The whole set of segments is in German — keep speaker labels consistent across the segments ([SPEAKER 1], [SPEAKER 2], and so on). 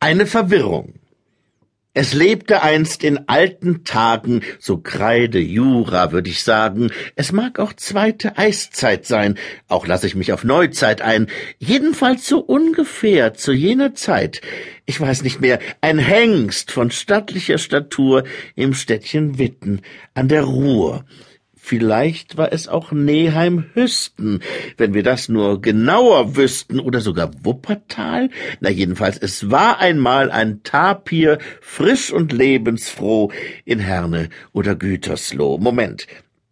[SPEAKER 1] Eine Verwirrung. Es lebte einst in alten Tagen, so Kreide, Jura, würde ich sagen. Es mag auch zweite Eiszeit sein, auch lasse ich mich auf Neuzeit ein. Jedenfalls so ungefähr zu jener Zeit. Ich weiß nicht mehr, ein Hengst von stattlicher Statur im Städtchen Witten an der Ruhr. Vielleicht war es auch Neheim-Hüsten, wenn wir das nur genauer wüssten, oder sogar Wuppertal. Na jedenfalls, es war einmal ein Tapir, frisch und lebensfroh in Herne oder Gütersloh. Moment,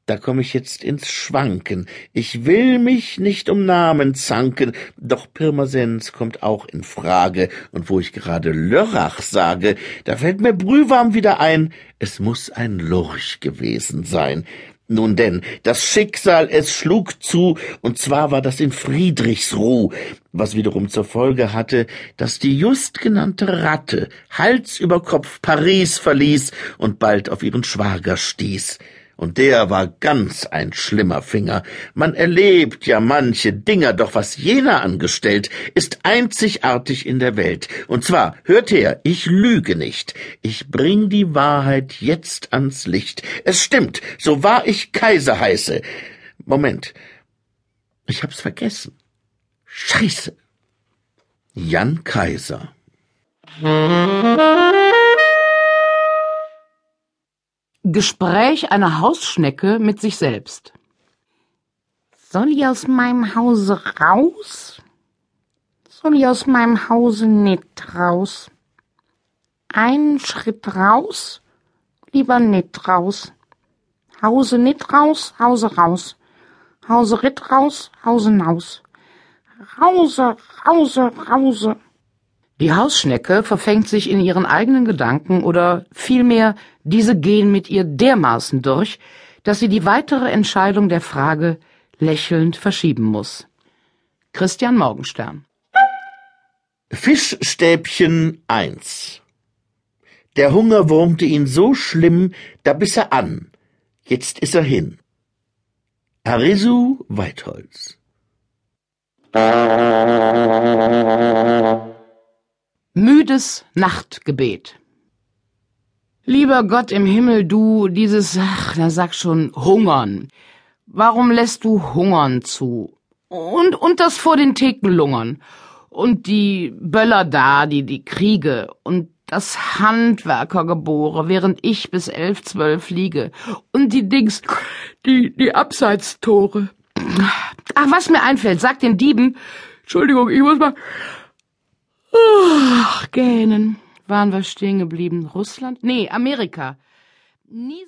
[SPEAKER 1] da komme ich jetzt ins Schwanken. Ich will mich nicht um Namen zanken, doch Pirmasens kommt auch in Frage. Und wo ich gerade Lörrach sage, da fällt mir brühwarm wieder ein, es muss ein Lurch gewesen sein. Nun denn, das Schicksal, es schlug zu, und zwar war das in Friedrichsruh, was wiederum zur Folge hatte, dass die just genannte Ratte Hals über Kopf Paris verließ und bald auf ihren Schwager stieß und der war ganz ein schlimmer Finger. Man erlebt ja manche Dinger, doch was jener angestellt, ist einzigartig in der Welt. Und zwar, hört her, ich lüge nicht. Ich bring die Wahrheit jetzt ans Licht. Es stimmt, so wahr ich Kaiser heiße. Moment, ich hab's vergessen. Scheiße. Jan Kaiser.
[SPEAKER 2] Gespräch einer Hausschnecke mit sich selbst.
[SPEAKER 3] Soll ich aus meinem Hause raus? Soll ich aus meinem Hause nicht raus? Einen Schritt raus, lieber nicht raus. Hause nicht raus, Hause raus. Hause ritt raus, Hause naus. Rause, Rause, Rause.
[SPEAKER 2] Die Hausschnecke verfängt sich in ihren eigenen Gedanken oder vielmehr diese gehen mit ihr dermaßen durch, dass sie die weitere Entscheidung der Frage lächelnd verschieben muss. Christian Morgenstern
[SPEAKER 1] Fischstäbchen 1 Der Hunger wurmte ihn so schlimm, da biss er an. Jetzt ist er hin. Arisu Weitholz
[SPEAKER 2] Müdes Nachtgebet. Lieber Gott im Himmel, du dieses, ach, na sag schon, Hungern. Warum lässt du Hungern zu? Und, und das vor den Theken lungern. Und die Böller da, die, die Kriege. Und das Handwerkergebore, während ich bis elf, zwölf liege. Und die Dings, die, die Abseitstore. Ach, was mir einfällt, sag den Dieben, Entschuldigung, ich muss mal, gähnen. Waren wir stehen geblieben? Russland? Nee, Amerika. Nie